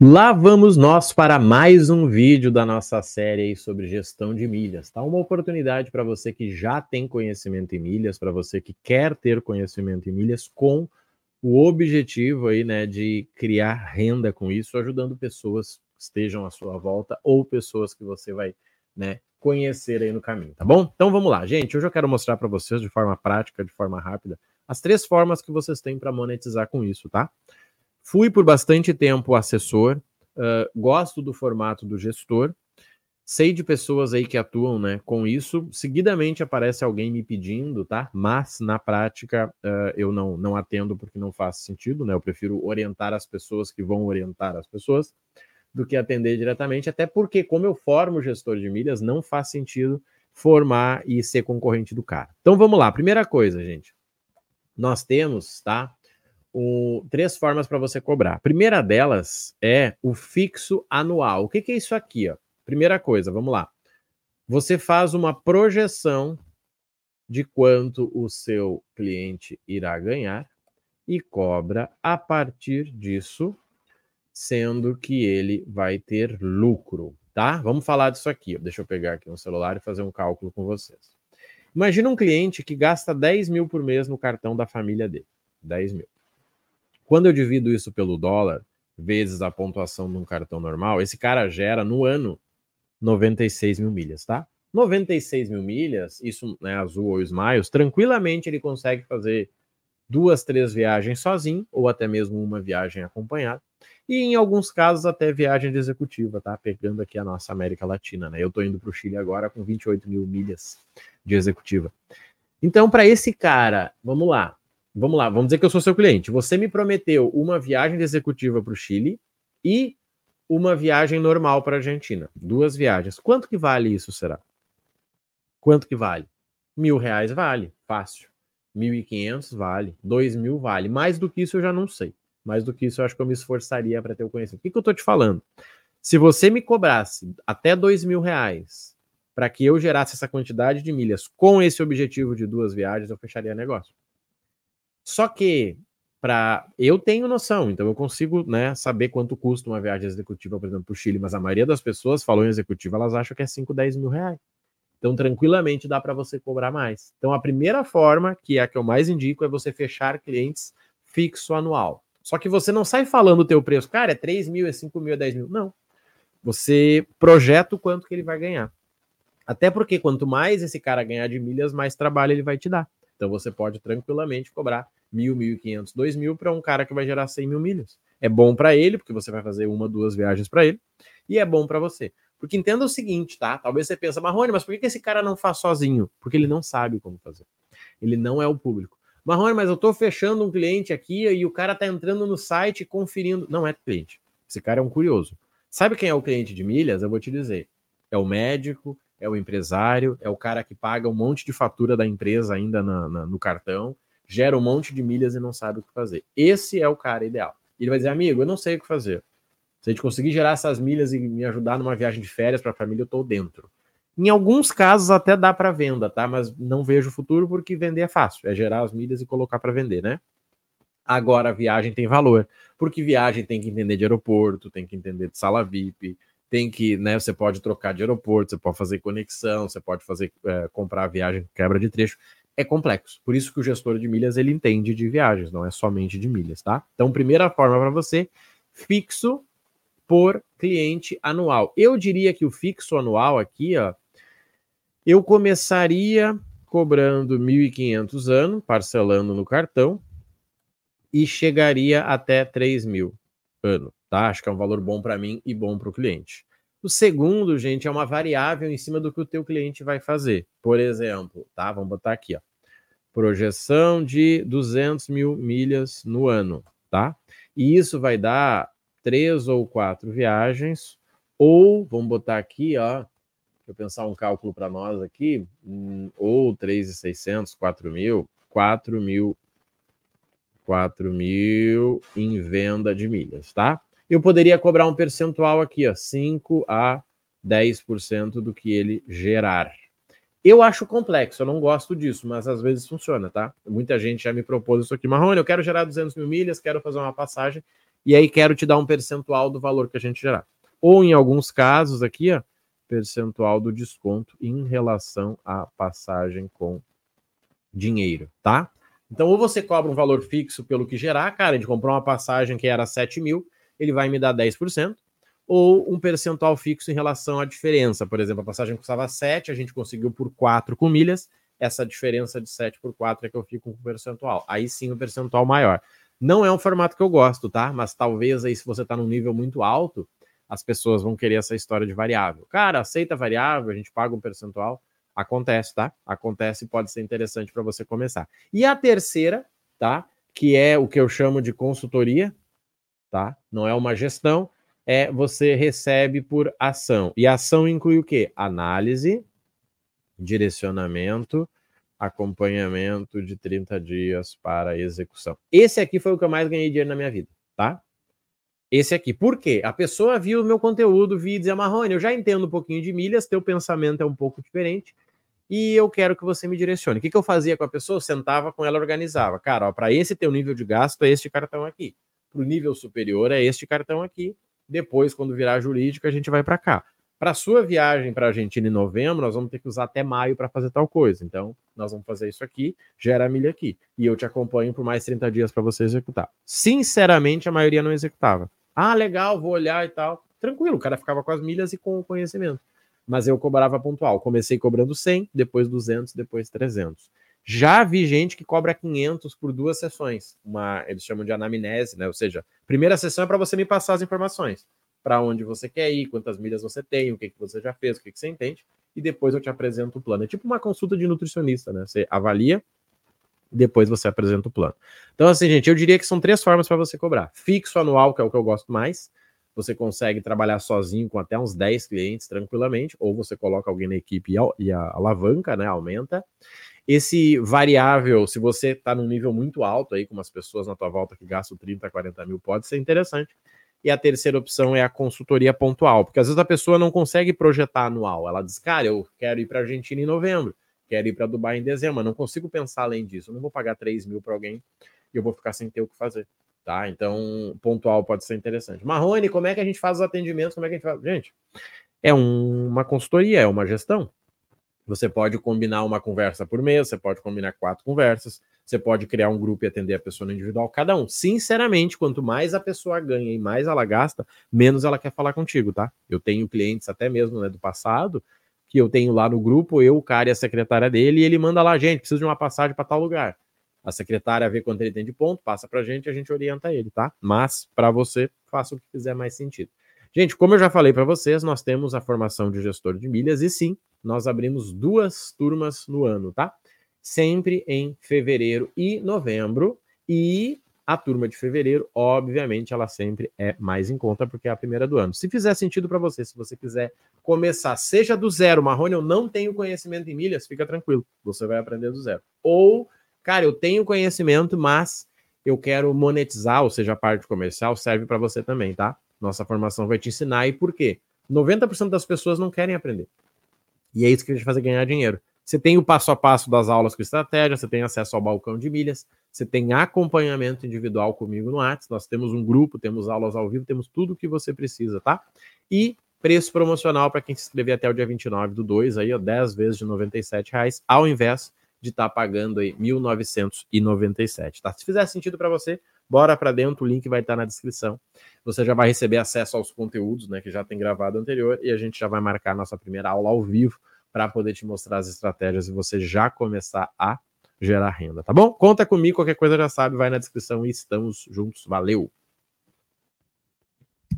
Lá vamos nós para mais um vídeo da nossa série sobre gestão de milhas. Tá uma oportunidade para você que já tem conhecimento em milhas, para você que quer ter conhecimento em milhas com o objetivo aí, né, de criar renda com isso, ajudando pessoas que estejam à sua volta ou pessoas que você vai, né, conhecer aí no caminho, tá bom? Então vamos lá, gente. Hoje eu quero mostrar para vocês de forma prática, de forma rápida, as três formas que vocês têm para monetizar com isso, tá? Fui por bastante tempo assessor, uh, gosto do formato do gestor, sei de pessoas aí que atuam né, com isso. Seguidamente aparece alguém me pedindo, tá? Mas na prática uh, eu não, não atendo porque não faz sentido, né? Eu prefiro orientar as pessoas que vão orientar as pessoas do que atender diretamente, até porque, como eu formo gestor de milhas, não faz sentido formar e ser concorrente do cara. Então vamos lá, primeira coisa, gente. Nós temos, tá? O, três formas para você cobrar. A primeira delas é o fixo anual. O que, que é isso aqui? Ó? Primeira coisa, vamos lá. Você faz uma projeção de quanto o seu cliente irá ganhar e cobra a partir disso, sendo que ele vai ter lucro, tá? Vamos falar disso aqui. Deixa eu pegar aqui no celular e fazer um cálculo com vocês. Imagina um cliente que gasta 10 mil por mês no cartão da família dele. 10 mil. Quando eu divido isso pelo dólar, vezes a pontuação de um cartão normal, esse cara gera no ano 96 mil milhas, tá? 96 mil milhas, isso né, azul ou smiles, tranquilamente ele consegue fazer duas, três viagens sozinho, ou até mesmo uma viagem acompanhada, e em alguns casos até viagem de executiva, tá? Pegando aqui a nossa América Latina, né? Eu tô indo para o Chile agora com 28 mil milhas de executiva. Então, para esse cara, vamos lá, vamos lá, vamos dizer que eu sou seu cliente. Você me prometeu uma viagem executiva para o Chile e uma viagem normal para a Argentina. Duas viagens. Quanto que vale isso, será? Quanto que vale? Mil reais vale, fácil. Mil e quinhentos vale. Dois mil vale. Mais do que isso eu já não sei. Mais do que isso eu acho que eu me esforçaria para ter o conhecimento. O que, que eu estou te falando? Se você me cobrasse até dois mil reais para que eu gerasse essa quantidade de milhas com esse objetivo de duas viagens, eu fecharia negócio. Só que para eu tenho noção, então eu consigo né, saber quanto custa uma viagem executiva, por exemplo, para o Chile, mas a maioria das pessoas falou em executiva, elas acham que é 5, 10 mil reais. Então, tranquilamente dá para você cobrar mais. Então, a primeira forma, que é a que eu mais indico, é você fechar clientes fixo anual. Só que você não sai falando o teu preço, cara, é 3 mil, é 5 mil, é 10 mil. Não. Você projeta o quanto que ele vai ganhar. Até porque quanto mais esse cara ganhar de milhas, mais trabalho ele vai te dar. Então você pode tranquilamente cobrar mil, mil e quinhentos, dois mil para um cara que vai gerar 100 mil milhas. É bom para ele, porque você vai fazer uma, duas viagens para ele, e é bom para você. Porque entenda o seguinte, tá? Talvez você pense, Marrone, mas por que esse cara não faz sozinho? Porque ele não sabe como fazer. Ele não é o público. Marrone, mas eu estou fechando um cliente aqui e o cara está entrando no site conferindo. Não é cliente. Esse cara é um curioso. Sabe quem é o cliente de milhas? Eu vou te dizer. É o médico, é o empresário, é o cara que paga um monte de fatura da empresa ainda na, na, no cartão, gera um monte de milhas e não sabe o que fazer. Esse é o cara ideal. Ele vai dizer, amigo, eu não sei o que fazer. Se a gente conseguir gerar essas milhas e me ajudar numa viagem de férias para a família, eu estou dentro. Em alguns casos até dá para venda, tá? Mas não vejo futuro porque vender é fácil, é gerar as milhas e colocar para vender, né? Agora a viagem tem valor, porque viagem tem que entender de aeroporto, tem que entender de sala VIP, tem que, né? Você pode trocar de aeroporto, você pode fazer conexão, você pode fazer é, comprar viagem, quebra de trecho é complexo. Por isso que o gestor de milhas ele entende de viagens, não é somente de milhas, tá? Então, primeira forma para você, fixo por cliente anual. Eu diria que o fixo anual aqui, ó, eu começaria cobrando 1.500 ano, parcelando no cartão, e chegaria até 3.000 ano, tá? Acho que é um valor bom para mim e bom para o cliente. O segundo, gente, é uma variável em cima do que o teu cliente vai fazer. Por exemplo, tá? Vamos botar aqui, ó projeção de 200 mil milhas no ano, tá? E isso vai dar três ou quatro viagens, ou vamos botar aqui, ó, eu pensar um cálculo para nós aqui, hum, ou 3,600, 4 mil, 4 mil, 4 mil em venda de milhas, tá? Eu poderia cobrar um percentual aqui, ó, 5 a 10% do que ele gerar. Eu acho complexo, eu não gosto disso, mas às vezes funciona, tá? Muita gente já me propôs isso aqui. Marrone, eu quero gerar 200 mil milhas, quero fazer uma passagem. e aí quero te dar um percentual do valor que a gente gerar. Ou em alguns casos aqui, ó, percentual do desconto em relação à passagem com dinheiro, tá? Então, ou você cobra um valor fixo pelo que gerar, cara, a gente comprou uma passagem que era 7 mil, ele vai me dar 10%, ou um percentual fixo em relação à diferença. Por exemplo, a passagem custava 7, a gente conseguiu por 4 com milhas, essa diferença de 7 por 4 é que eu fico com o percentual. Aí sim o percentual maior. Não é um formato que eu gosto, tá? Mas talvez aí, se você está num nível muito alto, as pessoas vão querer essa história de variável. Cara, aceita variável, a gente paga um percentual. Acontece, tá? Acontece e pode ser interessante para você começar. E a terceira, tá? Que é o que eu chamo de consultoria, tá? Não é uma gestão, é você recebe por ação. E ação inclui o quê? Análise, direcionamento, acompanhamento de 30 dias para execução. Esse aqui foi o que eu mais ganhei dinheiro na minha vida, tá? Esse aqui. Por quê? A pessoa viu o meu conteúdo, viu e dizia, Marrone, eu já entendo um pouquinho de milhas, teu pensamento é um pouco diferente e eu quero que você me direcione. O que, que eu fazia com a pessoa? Eu sentava com ela, organizava. Cara, para esse teu nível de gasto é este cartão aqui. Para o nível superior é este cartão aqui. Depois, quando virar jurídico, a gente vai para cá. Para sua viagem para a Argentina em novembro, nós vamos ter que usar até maio para fazer tal coisa. Então, nós vamos fazer isso aqui, gera a milha aqui. E eu te acompanho por mais 30 dias para você executar. Sinceramente, a maioria não executava. Ah, legal, vou olhar e tal. Tranquilo, o cara ficava com as milhas e com o conhecimento. Mas eu cobrava pontual. Comecei cobrando 100, depois 200, depois 300. Já vi gente que cobra 500 por duas sessões. Uma, eles chamam de anamnese, né? Ou seja, primeira sessão é para você me passar as informações. Para onde você quer ir, quantas milhas você tem, o que, que você já fez, o que, que você entende. E depois eu te apresento o plano. É tipo uma consulta de nutricionista, né? Você avalia, depois você apresenta o plano. Então, assim, gente, eu diria que são três formas para você cobrar: fixo anual, que é o que eu gosto mais. Você consegue trabalhar sozinho com até uns 10 clientes tranquilamente, ou você coloca alguém na equipe e a alavanca, né? Aumenta. Esse variável, se você está num nível muito alto aí, com umas pessoas na tua volta que gastam 30, 40 mil, pode ser interessante. E a terceira opção é a consultoria pontual, porque às vezes a pessoa não consegue projetar anual. Ela diz, cara, eu quero ir para a Argentina em novembro quero ir para Dubai em dezembro, não consigo pensar além disso. Eu não vou pagar 3 mil para alguém e eu vou ficar sem ter o que fazer. Tá? Então, pontual pode ser interessante. Marrone, como é que a gente faz os atendimentos? Como é que a gente faz? Gente, é um, uma consultoria, é uma gestão. Você pode combinar uma conversa por mês, você pode combinar quatro conversas, você pode criar um grupo e atender a pessoa no individual, cada um. Sinceramente, quanto mais a pessoa ganha e mais ela gasta, menos ela quer falar contigo, tá? Eu tenho clientes até mesmo né, do passado que eu tenho lá no grupo, eu, o cara e a secretária dele, e ele manda lá, gente, preciso de uma passagem para tal lugar. A secretária vê quanto ele tem de ponto, passa para a gente e a gente orienta ele, tá? Mas, para você, faça o que fizer mais sentido. Gente, como eu já falei para vocês, nós temos a formação de gestor de milhas e sim, nós abrimos duas turmas no ano, tá? Sempre em fevereiro e novembro. E a turma de fevereiro, obviamente, ela sempre é mais em conta porque é a primeira do ano. Se fizer sentido para você, se você quiser começar, seja do zero, Marrone, eu não tenho conhecimento em milhas, fica tranquilo, você vai aprender do zero. Ou, cara, eu tenho conhecimento, mas eu quero monetizar, ou seja, a parte comercial serve para você também, tá? Nossa formação vai te ensinar e por quê? 90% das pessoas não querem aprender. E é isso que a gente faz ganhar dinheiro. Você tem o passo a passo das aulas com estratégia, você tem acesso ao balcão de milhas, você tem acompanhamento individual comigo no WhatsApp, nós temos um grupo, temos aulas ao vivo, temos tudo o que você precisa, tá? E preço promocional para quem se inscrever até o dia 29 do 2, aí, ó, 10 vezes de R$ reais, ao invés de estar tá pagando aí 1.997, tá? Se fizer sentido para você, bora para dentro, o link vai estar tá na descrição. Você já vai receber acesso aos conteúdos, né, que já tem gravado anterior, e a gente já vai marcar nossa primeira aula ao vivo para poder te mostrar as estratégias e você já começar a gerar renda, tá bom? Conta comigo, qualquer coisa já sabe, vai na descrição e estamos juntos. Valeu!